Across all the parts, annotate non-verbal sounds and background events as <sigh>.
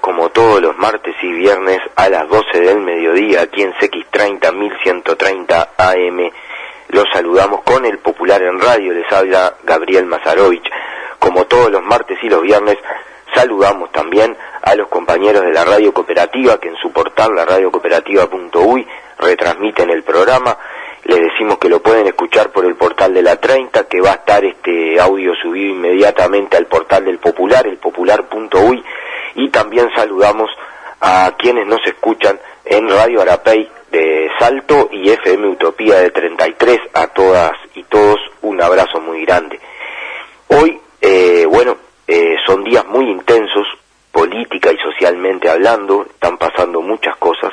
Como todos los martes y viernes a las 12 del mediodía aquí en CX30 1130 AM. Los saludamos con el Popular en Radio, les habla Gabriel Mazarovich. Como todos los martes y los viernes, saludamos también a los compañeros de la radio cooperativa que en su portal, la radiocooperativa.uy, retransmiten el programa. Les decimos que lo pueden escuchar por el portal de la 30, que va a estar este audio subido inmediatamente al portal del Popular, el popular.uy, y también saludamos a quienes nos escuchan en Radio Arapey de Salto y FM Utopía de 33, a todas y todos un abrazo muy grande. Hoy, eh, bueno, eh, son días muy intensos, política y socialmente hablando, están pasando muchas cosas.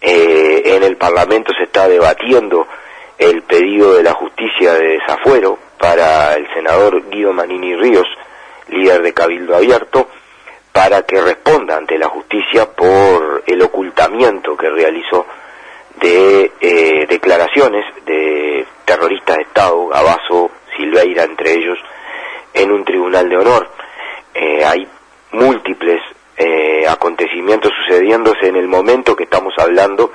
Eh, en el Parlamento se está debatiendo el pedido de la justicia de desafuero para el senador Guido Manini Ríos, líder de Cabildo Abierto, para que responda ante la justicia por el ocultamiento que realizó de eh, declaraciones de terroristas de Estado, Gabazo, Silveira, entre ellos, en un tribunal de honor. Eh, hay múltiples eh, acontecimientos sucediéndose en el momento que estamos hablando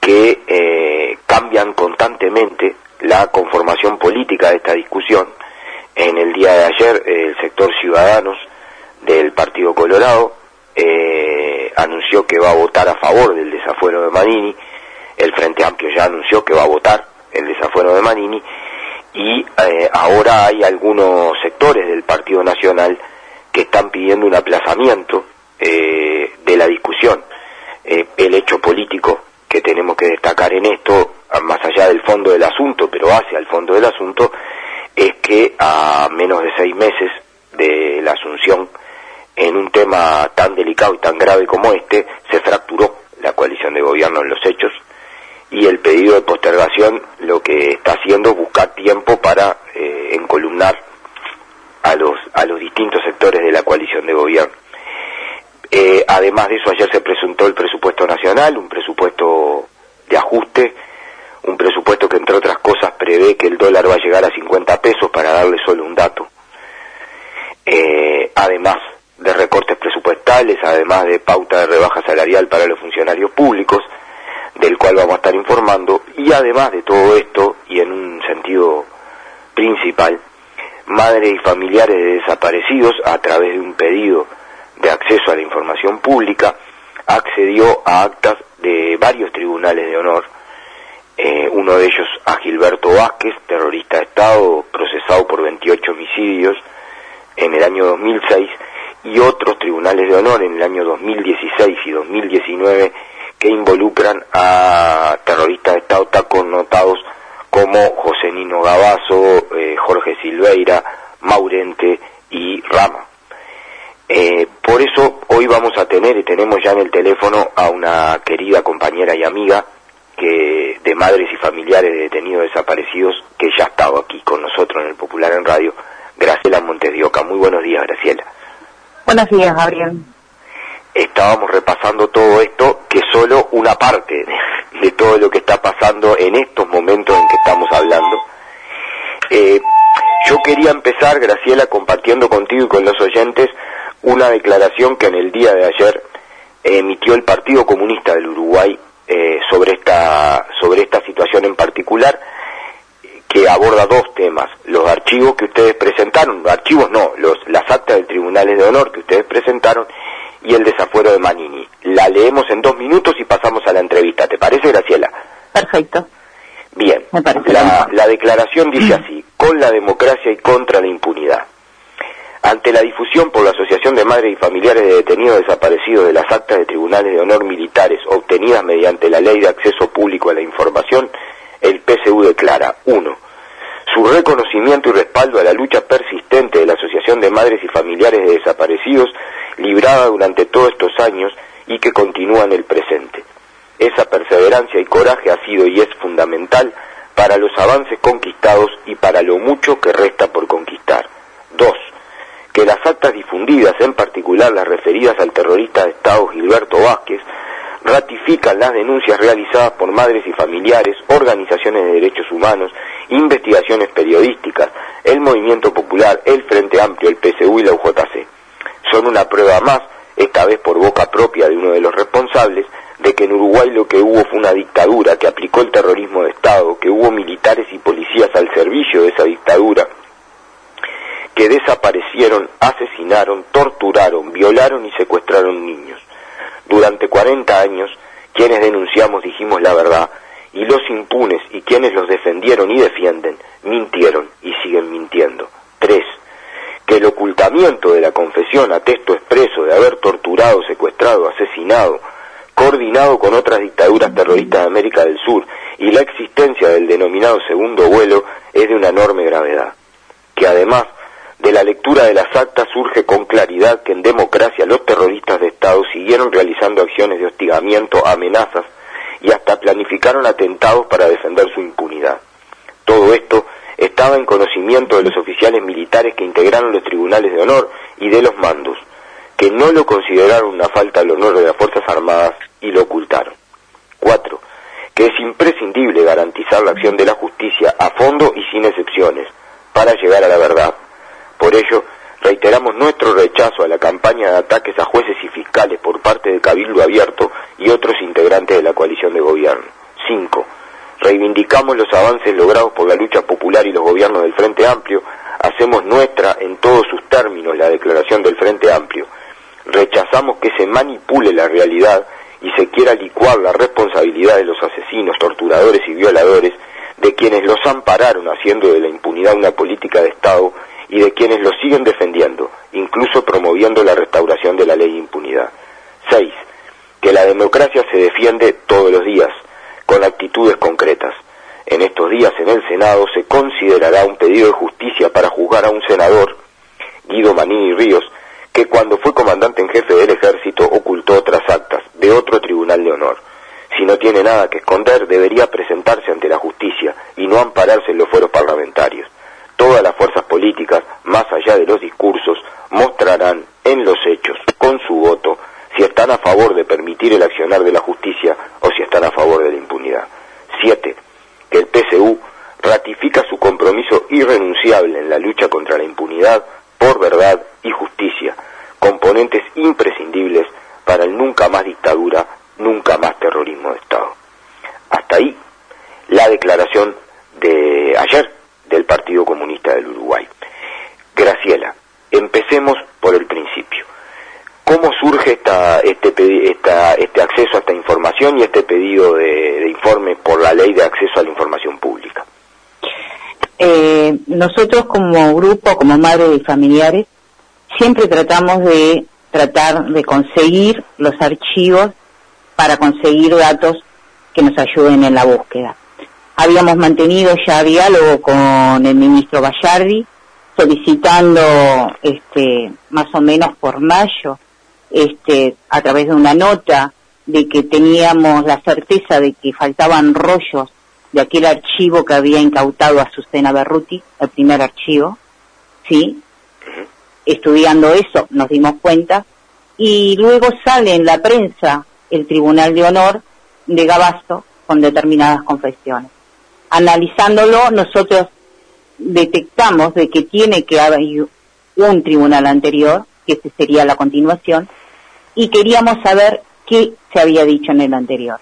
que eh, cambian constantemente la conformación política de esta discusión. En el día de ayer, el sector Ciudadanos Colorado eh, anunció que va a votar a favor del desafuero de Manini, el Frente Amplio ya anunció que va a votar el desafuero de Manini, y eh, ahora hay algunos sectores del Partido Nacional que están pidiendo un aplazamiento eh, de la discusión. Eh, el hecho político que tenemos que destacar en esto, más allá del fondo del asunto, pero hacia el fondo del asunto, es que a menos de seis meses de la asunción en un tema tan delicado y tan grave como este, se fracturó la coalición de gobierno en los hechos y el pedido de postergación lo que está haciendo es buscar tiempo para eh, encolumnar a los, a los distintos sectores de la coalición de gobierno. Eh, además de eso, ayer se presentó el presupuesto nacional, un presupuesto de ajuste, un presupuesto que entre otras cosas prevé que el dólar va a llegar a 50 pesos para darle solo un dato. Eh, además de recortes presupuestales, además de pauta de rebaja salarial para los funcionarios públicos, del cual vamos a estar informando, y además de todo esto, y en un sentido principal, madres y familiares de desaparecidos, a través de un pedido de acceso a la información pública, accedió a actas de varios tribunales de honor, eh, uno de ellos a Gilberto Vázquez, terrorista de Estado, procesado por 28 homicidios en el año 2006, y otros tribunales de honor en el año 2016 y 2019 que involucran a terroristas de Estado tan connotados como José Nino Gabazo, eh, Jorge Silveira, Maurente y Rama. Eh, por eso hoy vamos a tener y tenemos ya en el teléfono a una querida compañera y amiga que de madres y familiares de detenidos desaparecidos que ya ha estado aquí con nosotros en el Popular en Radio, Graciela Montes de Oca. Muy buenos días, Graciela. Buenos días, Gabriel. Estábamos repasando todo esto, que solo una parte <laughs> de, todo lo que está pasando en estos momentos en que estamos hablando. Eh, yo quería empezar, Graciela, compartiendo contigo y con los oyentes una declaración que en el día de ayer emitió el Partido Comunista del Uruguay eh, sobre esta sobre esta situación en particular que aborda dos temas los archivos que ustedes presentaron archivos no los las actas de tribunales de honor que ustedes presentaron y el desafuero de Manini. La leemos en dos minutos y pasamos a la entrevista. ¿Te parece, Graciela? Perfecto. Bien. Me parece la, bien. la declaración dice así, con la democracia y contra la impunidad. Ante la difusión por la Asociación de Madres y Familiares de Detenidos Desaparecidos de las actas de tribunales de honor militares obtenidas mediante la Ley de Acceso Público a la Información, el PSU declara 1. Su reconocimiento y respaldo a la lucha persistente de la Asociación de Madres y Familiares de Desaparecidos, librada durante todos estos años y que continúa en el presente. Esa perseverancia y coraje ha sido y es fundamental para los avances conquistados y para lo mucho que resta por conquistar. 2 que las actas difundidas, en particular las referidas al terrorista de Estado Gilberto Vázquez, ratifican las denuncias realizadas por madres y familiares, organizaciones de derechos humanos, investigaciones periodísticas, el Movimiento Popular, el Frente Amplio, el PSU y la UJC. Son una prueba más, esta vez por boca propia de uno de los responsables, de que en Uruguay lo que hubo fue una dictadura que aplicó el terrorismo de Estado, que hubo militares y policías al servicio de esa dictadura, que desaparecieron, asesinaron, torturaron, violaron y secuestraron niños. Durante 40 años, quienes denunciamos dijimos la verdad, y los impunes y quienes los defendieron y defienden, mintieron y siguen mintiendo. 3. Que el ocultamiento de la confesión a texto expreso de haber torturado, secuestrado, asesinado, coordinado con otras dictaduras terroristas de América del Sur y la existencia del denominado segundo vuelo es de una enorme gravedad. Que además de la lectura de las actas surge con claridad que en democracia los terroristas de Estado siguieron realizando acciones de hostigamiento, amenazas y hasta planificaron atentados para defender su impunidad. Todo esto estaba en conocimiento de los oficiales militares que integraron los tribunales de honor y de los mandos, que no lo consideraron una falta al honor de las Fuerzas Armadas y lo ocultaron. 4. Que es imprescindible garantizar la acción de la justicia a fondo y sin excepciones para llegar a la verdad. Por ello, reiteramos nuestro rechazo a la campaña de ataques a jueces y fiscales por parte de Cabildo Abierto y otros integrantes de la coalición de gobierno. 5. Reivindicamos los avances logrados por la lucha popular y los gobiernos del Frente Amplio. Hacemos nuestra en todos sus términos la declaración del Frente Amplio. Rechazamos que se manipule la realidad y se quiera licuar la responsabilidad de los asesinos, torturadores y violadores, de quienes los ampararon haciendo de la impunidad una política de Estado y de quienes lo siguen defendiendo, incluso promoviendo la restauración de la ley de impunidad. 6. Que la democracia se defiende todos los días, con actitudes concretas. En estos días en el Senado se considerará un pedido de justicia para juzgar a un senador, Guido Manini Ríos, que cuando fue comandante en jefe del ejército ocultó otras actas de otro tribunal de honor. Si no tiene nada que esconder, debería presentarse ante la justicia y no ampararse en los fueros parlamentarios. Todas las fuerzas políticas, más allá de los discursos, mostrarán en los hechos, con su voto, si están a favor de permitir el accionar de la justicia o si están a favor de la impunidad. 7. Que el PSU ratifica su compromiso irrenunciable en la lucha contra la impunidad por verdad componentes imprescindibles para el nunca más dictadura, nunca más terrorismo de Estado. Hasta ahí la declaración de ayer del Partido Comunista del Uruguay. Graciela, empecemos por el principio. ¿Cómo surge esta, este, esta, este acceso a esta información y este pedido de, informe por la ley de acceso a la información pública? Eh, nosotros como grupo, como madres y familiares, siempre tratamos de tratar de conseguir los archivos para conseguir datos que nos ayuden en la búsqueda. Habíamos mantenido ya diálogo con el ministro Gallardi, solicitando este más o menos por mayo, este a través de una nota de que teníamos la certeza de que faltaban rollos de aquel archivo que había incautado a Azucena Berruti, el primer archivo, ¿sí? Estudiando eso nos dimos cuenta y luego sale en la prensa el Tribunal de Honor de Gabasto con determinadas confesiones. Analizándolo, nosotros detectamos de que tiene que haber un tribunal anterior, que sería la continuación, y queríamos saber qué se había dicho en el anterior.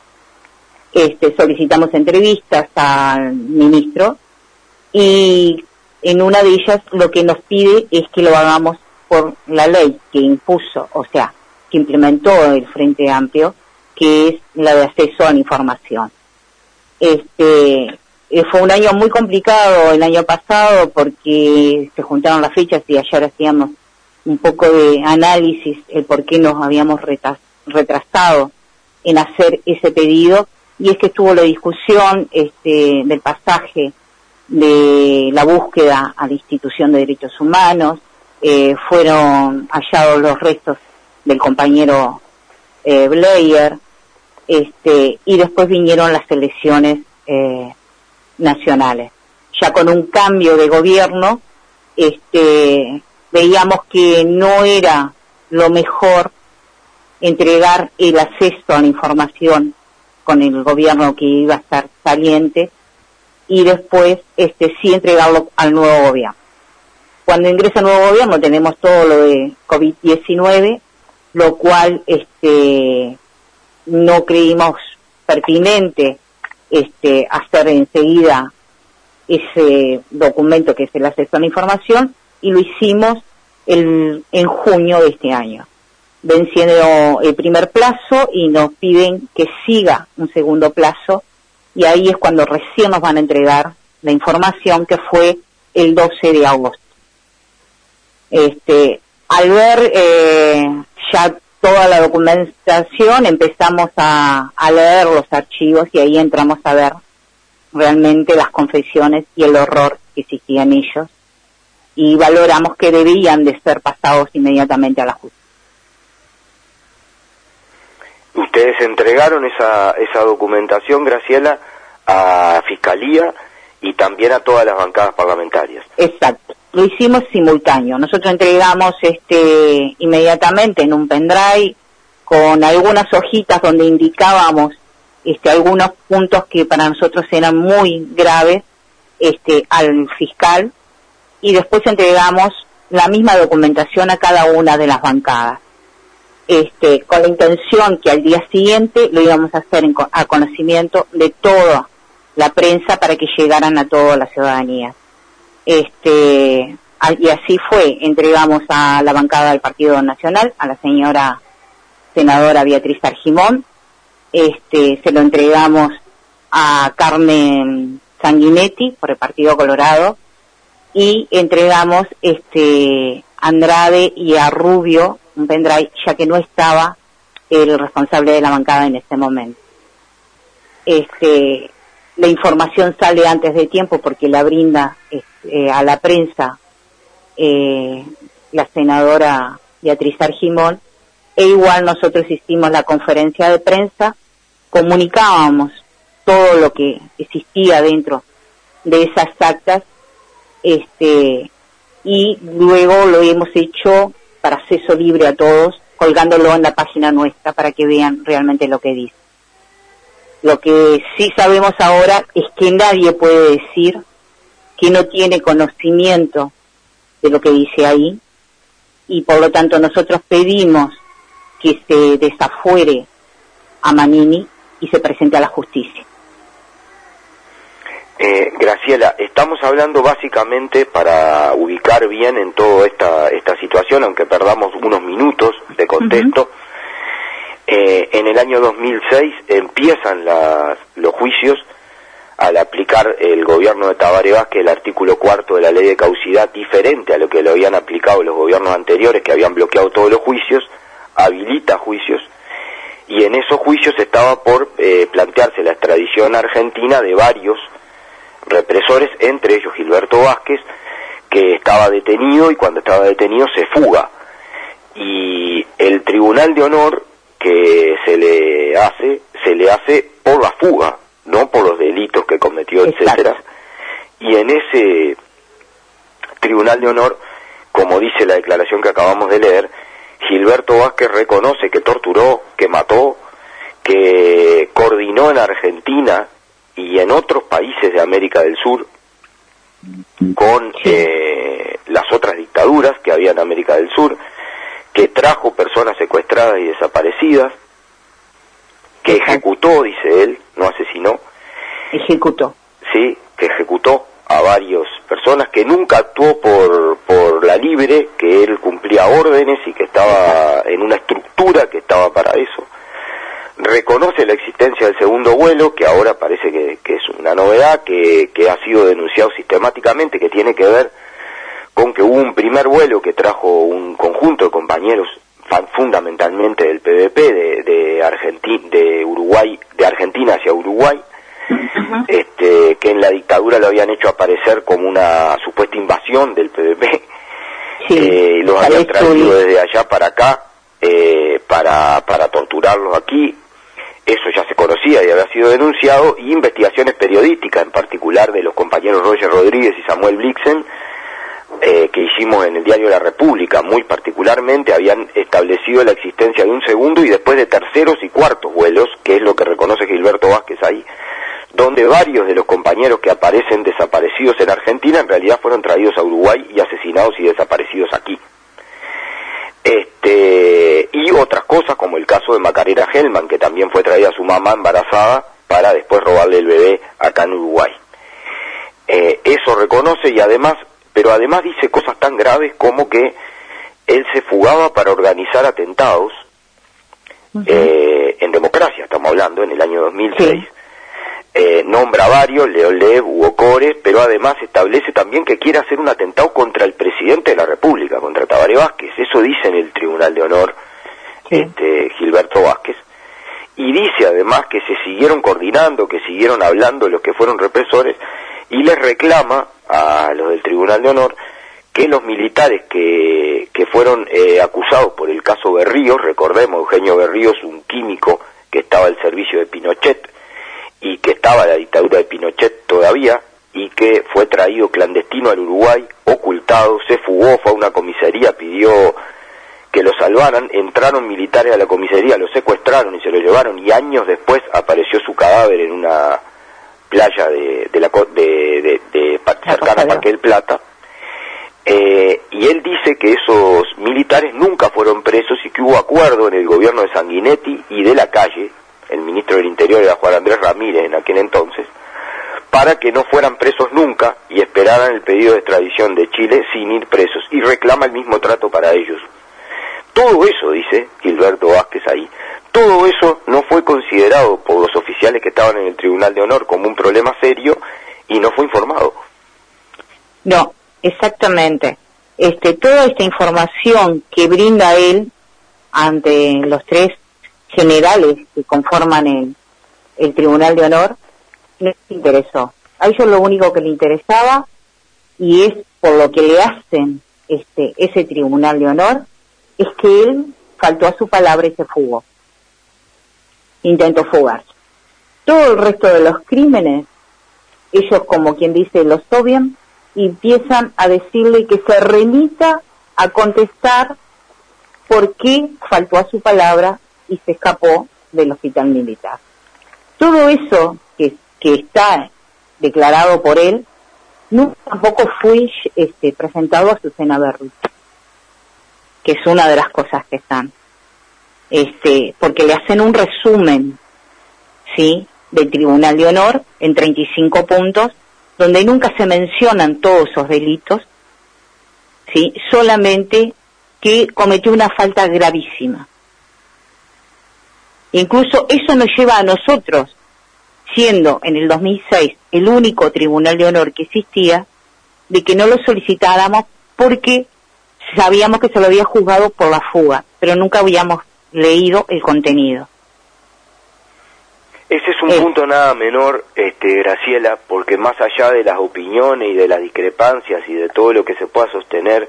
Este, solicitamos entrevistas al ministro y en una de ellas lo que nos pide es que lo hagamos por la ley que impuso, o sea, que implementó el Frente Amplio, que es la de acceso a la información. Este, eh, fue un año muy complicado el año pasado porque se juntaron las fechas y ayer hacíamos un poco de análisis el por qué nos habíamos retrasado en hacer ese pedido y es que estuvo la discusión este, del pasaje de la búsqueda a la institución de derechos humanos, eh, fueron hallados los restos del compañero eh, este, y después vinieron las elecciones eh, nacionales. Ya con un cambio de gobierno, este, veíamos que no era lo mejor entregar el acceso a la información con el gobierno que iba a estar saliente y después este sí entregarlo al nuevo gobierno. Cuando ingresa el nuevo gobierno tenemos todo lo de COVID-19, lo cual este no creímos pertinente este hacer enseguida ese documento que es el acceso a la información y lo hicimos el, en junio de este año, venciendo el primer plazo y nos piden que siga un segundo plazo y ahí es cuando recién nos van a entregar la información que fue el 12 de agosto. Este, al ver eh, ya toda la documentación empezamos a, a leer los archivos y ahí entramos a ver realmente las confesiones y el horror que existían ellos y valoramos que debían de ser pasados inmediatamente a la justicia. Ustedes entregaron esa, esa documentación, Graciela, a Fiscalía y también a todas las bancadas parlamentarias. Exacto, lo hicimos simultáneo. Nosotros entregamos este inmediatamente en un pendrive con algunas hojitas donde indicábamos este algunos puntos que para nosotros eran muy graves este al fiscal y después entregamos la misma documentación a cada una de las bancadas. Este, con la intención que al día siguiente lo íbamos a hacer a conocimiento de toda la prensa para que llegaran a toda la ciudadanía. Este, y así fue, entregamos a la bancada del Partido Nacional, a la señora senadora Beatriz Argimón, este, se lo entregamos a Carmen Sanguinetti por el Partido Colorado, y entregamos este Andrade y a Rubio un ya que no estaba el responsable de la bancada en ese momento. Este, la información sale antes de tiempo porque la brinda este, a la prensa eh, la senadora Beatriz Argimón e igual nosotros hicimos la conferencia de prensa, comunicábamos todo lo que existía dentro de esas actas este y luego lo hemos hecho para acceso libre a todos, colgándolo en la página nuestra para que vean realmente lo que dice. Lo que sí sabemos ahora es que nadie puede decir que no tiene conocimiento de lo que dice ahí y por lo tanto nosotros pedimos que se desafuere a Manini y se presente a la justicia. Eh, Graciela, estamos hablando básicamente para ubicar bien en toda esta, esta situación, aunque perdamos unos minutos de contexto. eh, en el año 2006 empiezan las, los juicios al aplicar el gobierno de Tabaré Vázquez el artículo cuarto de la ley de causidad diferente a lo que lo habían aplicado los gobiernos anteriores que habían bloqueado todos los juicios, habilita juicios y en esos juicios estaba por eh, plantearse la extradición argentina de varios represores, entre ellos Gilberto Vázquez, que estaba detenido y cuando estaba detenido se fuga. Y el Tribunal de Honor que se le hace, se le hace por la fuga, no por los delitos que cometió, etcétera. Y en ese Tribunal de Honor, como dice la declaración que acabamos de leer, Gilberto Vázquez reconoce que torturó, que mató, que coordinó en Argentina y en otros países de América del Sur con eh, las otras dictaduras que había en América del Sur, que trajo personas secuestradas y desaparecidas, que ejecutó, dice él, no asesinó. Ejecutó. Sí, que ejecutó a varias personas, que nunca actuó por, por la libre, que él cumplía órdenes y que estaba en una estructura que estaba para eso. Reconoce la existencia del segundo vuelo, que ahora parece que, es una novedad, que, que ha sido denunciado sistemáticamente, que tiene que ver con que hubo un primer vuelo que trajo un conjunto de compañeros fundamentalmente del PVP de, de, Argentina, de Uruguay, de Argentina hacia Uruguay, este, que en la dictadura lo habían hecho aparecer como una supuesta invasión del PVP, eh, los habían traído desde allá para acá eh, para, para torturarlos aquí, eso ya se conocía y había sido denunciado, y investigaciones periodísticas, en particular de los compañeros Roger Rodríguez y Samuel Blixen, eh, que hicimos en el diario La República, muy particularmente, habían establecido la existencia de un segundo y después de terceros y cuartos vuelos, que es lo que reconoce Gilberto Vázquez ahí, donde varios de los compañeros que aparecen desaparecidos en Argentina en realidad fueron traídos a Uruguay y asesinados y desaparecidos aquí. Este, y otras cosas como el caso de Macarena Hellman, que también fue traída a su mamá embarazada para después robarle el bebé acá en Uruguay. Eh, eso reconoce y además pero además dice cosas tan graves como que él se fugaba para organizar atentados eh, en democracia, estamos hablando, en el año 2006. Eh, nombra varios, Leolev, Hugo Cores, pero además establece también que quiere hacer un atentado contra el presidente de la República, contra Tabaré Vázquez. Eso dice en el Tribunal de Honor este, Gilberto Vázquez. Y dice además que se siguieron coordinando, que siguieron hablando los que fueron represores, y les reclama a los del Tribunal de Honor que los militares que, que fueron eh, acusados por el caso Berríos, recordemos, Eugenio Berríos, un químico que estaba al servicio de Pinochet y que estaba la dictadura de Pinochet todavía y que fue traído clandestino al Uruguay, ocultado, se fugó, fue a una comisaría, pidió que lo salvaran, entraron militares a la comisaría, lo secuestraron y se lo llevaron y años después apareció su cadáver en una playa de, de la de, de, de cercana a Parque del Plata. Eh, y él dice que esos militares nunca fueron presos y que hubo acuerdo en el gobierno de Sanguinetti y de la calle, el ministro del Interior era Juan Andrés Ramírez en aquel entonces, para que no fueran presos nunca y esperaran el pedido de extradición de Chile sin ir presos y reclama el mismo trato para ellos. Todo eso, dice Gilberto Vázquez ahí, todo eso no fue considerado por los oficiales que estaban en el Tribunal de Honor como un problema serio y no fue informado. No, exactamente. Este, toda esta información que brinda él ante los tres generales que conforman el, Tribunal de Honor, no les interesó. A ellos lo único que le interesaba, y es por lo que le hacen este, ese Tribunal de Honor, es que él faltó a su palabra y se fugó intentó fugarse. Todo el resto de los crímenes, ellos como quien dice los obvian y empiezan a decirle que se remita a contestar por qué faltó a su palabra y se escapó del hospital militar. Todo eso que, que está declarado por él, no tampoco fue este, presentado a Susana Berrut, que es una de las cosas que están este, porque le hacen un resumen, ¿sí? Del Tribunal de Honor en 35 puntos, donde nunca se mencionan todos esos delitos, ¿sí? Solamente que cometió una falta gravísima. Incluso eso nos lleva a nosotros, siendo en el 2006 el único Tribunal de Honor que existía, de que no lo solicitáramos porque sabíamos que se lo había juzgado por la fuga, pero nunca habíamos leído el contenido. Ese es un punto nada menor, este, Graciela, porque más allá de las opiniones y de las discrepancias y de todo lo que se pueda sostener,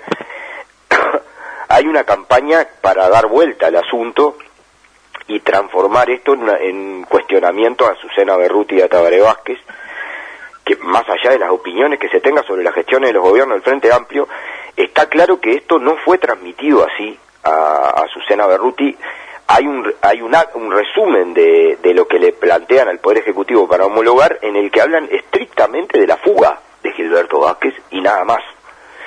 <coughs> hay una campaña para dar vuelta al asunto y transformar esto en, en cuestionamiento a Susana Berruti y a Tabaré Vázquez, que más allá de las opiniones que se tenga sobre la gestión de los gobiernos del Frente Amplio, está claro que esto no fue transmitido así a, a Susana Berruti, hay un hay un resumen de, de, lo que le plantean al Poder Ejecutivo para homologar en el que hablan estrictamente de la fuga de Gilberto Vázquez y nada más.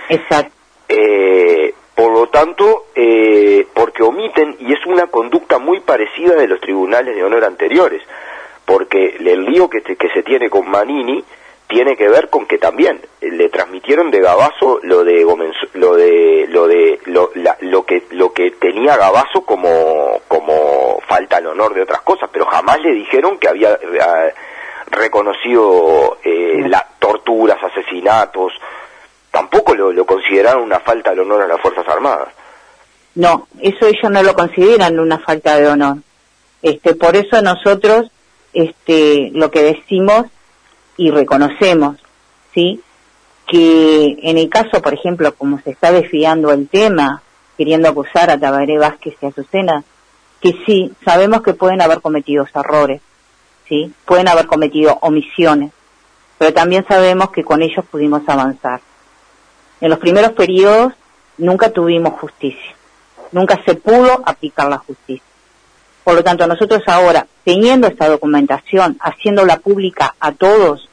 Exacto. Eh, por lo tanto, eh, porque omiten, y es una conducta muy parecida de los tribunales de honor anteriores, porque el lío que, que se tiene con Manini tiene que ver con que también le transmitieron de Gabazo lo de lo de lo de tenía Gabazo como, como falta al honor de otras cosas, pero jamás le dijeron que había eh, reconocido eh, las torturas, asesinatos, tampoco lo, lo consideraron una falta al honor a las Fuerzas Armadas. No, eso ellos no lo consideran una falta de honor. Este, por eso nosotros este, lo que decimos y reconocemos, ¿sí? Que en el caso, por ejemplo, como se está desviando el tema, queriendo acusar a Tabaré Vázquez y a Azucena, que sí, sabemos que pueden haber cometido errores, ¿sí? Pueden haber cometido omisiones, pero también sabemos que con ellos pudimos avanzar. En los primeros periodos nunca tuvimos justicia, nunca se pudo aplicar la justicia. Por lo tanto, nosotros ahora, teniendo esta documentación, haciéndola pública a todos,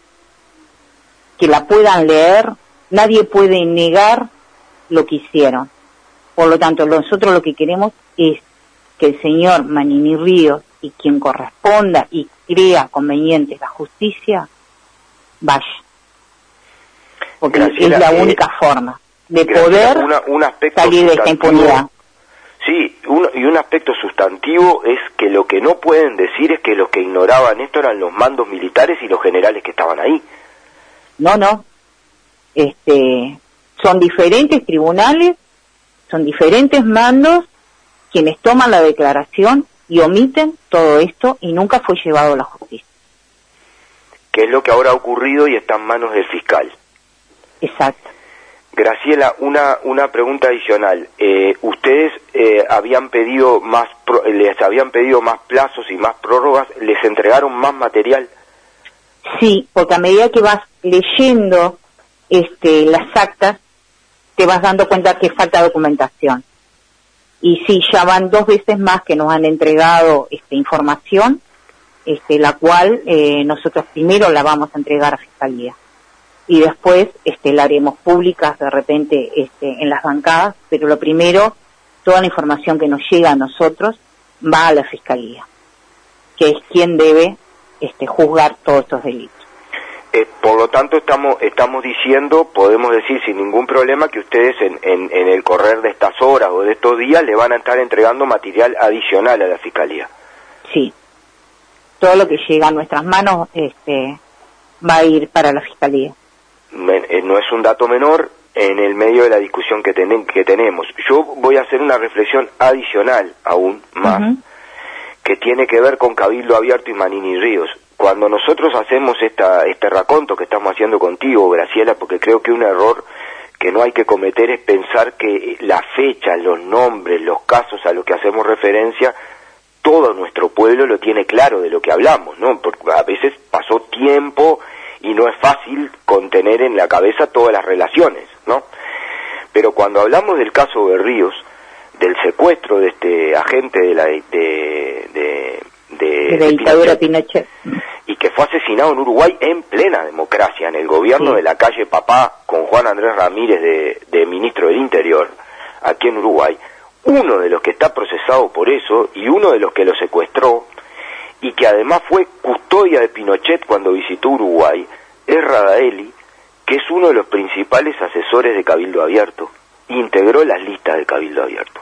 que la puedan leer, nadie puede negar lo que hicieron. Por lo tanto, nosotros lo que queremos es que el señor Manini Ríos y quien corresponda y crea conveniente la justicia, vaya. Porque es la eh, única forma de poder salir de esta impunidad. Sí, y un aspecto sustantivo es que lo que no pueden decir es que los que ignoraban esto eran los mandos militares y los generales que estaban ahí. No, no. Este, son diferentes tribunales, son diferentes mandos quienes toman la declaración y omiten todo esto y nunca fue llevado a la justicia. ¿Qué es lo que ahora ha ocurrido y está en manos del fiscal? Exacto. Graciela, una, una pregunta adicional. Eh, ¿Ustedes eh, habían pedido más, les habían pedido más plazos y más prórrogas? ¿Les entregaron más material? Sí, porque a medida que vas leyendo este, las actas, te vas dando cuenta que falta documentación. Y sí, ya van dos veces más que nos han entregado este, información, este, la cual eh, nosotros primero la vamos a entregar a Fiscalía y después este, la haremos pública de repente este, en las bancadas, pero lo primero, toda la información que nos llega a nosotros va a la Fiscalía, que es quien debe este, juzgar todos estos delitos. Eh, por lo tanto, estamos, estamos diciendo, podemos decir sin ningún problema, que ustedes en, en, en, el correr de estas horas o de estos días le van a estar entregando material adicional a la Fiscalía. Sí. Todo lo que llega a nuestras manos este, va a ir para la Fiscalía. Eh, no es un dato menor en el medio de la discusión que, que tenemos. Yo voy a hacer una reflexión adicional aún más, que tiene que ver con Cabildo Abierto y Manini Ríos. Cuando nosotros hacemos esta, este raconto que estamos haciendo contigo, Graciela, porque creo que un error que no hay que cometer es pensar que la fecha, los nombres, los casos a los que hacemos referencia, todo nuestro pueblo lo tiene claro de lo que hablamos, ¿no? Porque a veces pasó tiempo y no es fácil contener en la cabeza todas las relaciones, ¿no? Pero cuando hablamos del caso de Ríos, del secuestro de este agente de la de, de, de, dictadura Pinochet, y que fue asesinado en Uruguay en plena democracia, en el gobierno de la calle Papá, con Juan Andrés Ramírez de, de ministro del Interior, aquí en Uruguay, uno de los que está procesado por eso y uno de los que lo secuestró y que además fue custodia de Pinochet cuando visitó Uruguay, es Radaeli, que es uno de los principales asesores de Cabildo Abierto, integró las listas de Cabildo Abierto.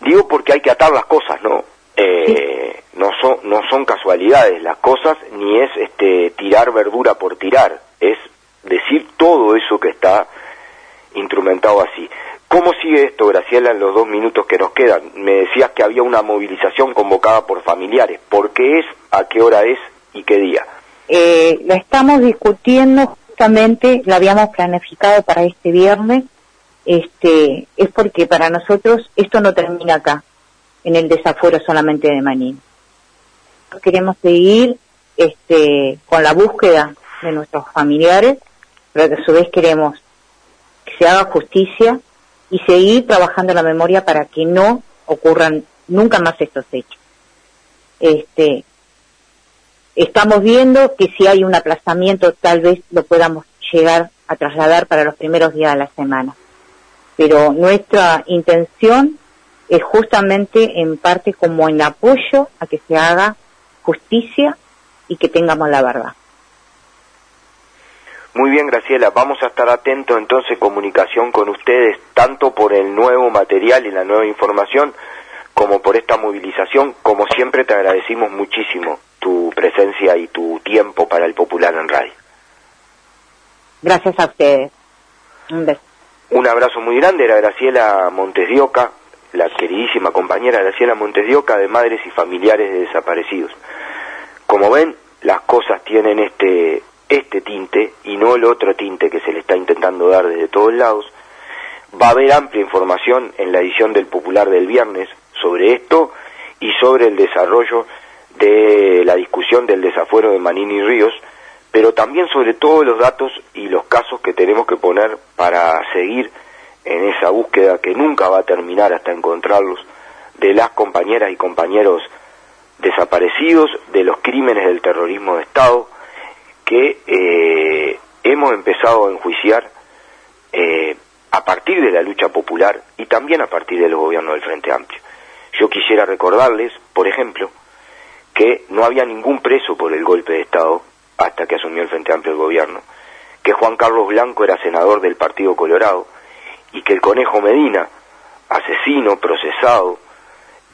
Digo porque hay que atar las cosas, ¿no? Eh, no son no son casualidades las cosas ni es este tirar verdura por tirar es decir todo eso que está instrumentado así ¿Cómo sigue esto, Graciela, en los dos minutos que nos quedan? Me decías que había una movilización convocada por familiares. ¿Por qué es, a qué hora es y qué día? Eh, la estamos discutiendo justamente, la habíamos planificado para este viernes. Este, es porque para nosotros esto no termina acá, en el desafuero solamente de Manín. Queremos seguir este, con la búsqueda de nuestros familiares, pero a su vez queremos que se haga justicia y seguir trabajando la memoria para que no ocurran nunca más estos hechos. Este, estamos viendo que si hay un aplazamiento tal vez lo podamos llegar a trasladar para los primeros días de la semana. Pero nuestra intención es justamente en parte como en apoyo a que se haga justicia y que tengamos la verdad. Muy bien, Graciela, vamos a estar atentos entonces en comunicación con ustedes, tanto por el nuevo material y la nueva información, como por esta movilización. Como siempre, te agradecimos muchísimo tu presencia y tu tiempo para el Popular en Radio. Gracias a ustedes. Un beso. Un abrazo muy grande, era Graciela Montes de Oca, la queridísima compañera Graciela Montes de Oca de Madres y Familiares de Desaparecidos. Como ven, las cosas tienen este este tinte y no el otro tinte que se le está intentando dar desde todos lados. Va a haber amplia información en la edición del Popular del viernes sobre esto y sobre el desarrollo de la discusión del desafuero de Manini Ríos, pero también sobre todos los datos y los casos que tenemos que poner para seguir en esa búsqueda que nunca va a terminar hasta encontrarlos de las compañeras y compañeros desaparecidos, de los crímenes del terrorismo de Estado, que eh, hemos empezado a enjuiciar eh, a partir de la lucha popular y también a partir del gobierno del Frente Amplio. Yo quisiera recordarles, por ejemplo, que no había ningún preso por el golpe de Estado hasta que asumió el Frente Amplio el gobierno, que Juan Carlos Blanco era senador del Partido Colorado y que el Conejo Medina, asesino, procesado,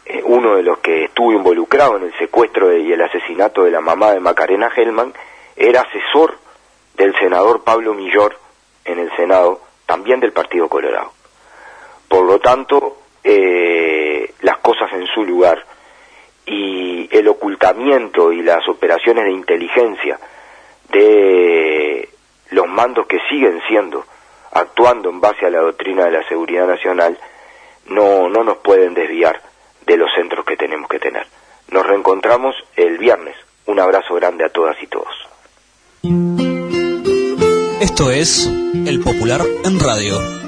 eh, uno de los que estuvo involucrado en el secuestro y el asesinato de la mamá de Macarena Hellman, era asesor del senador Pablo Millor en el Senado, también del Partido Colorado. Por lo tanto, eh, las cosas en su lugar y el ocultamiento y las operaciones de inteligencia de los mandos que siguen siendo, actuando en base a la doctrina de la seguridad nacional, no, no nos pueden desviar de los centros que tenemos que tener. Nos reencontramos el viernes. Un abrazo grande a todas y todos. Esto es El Popular en Radio.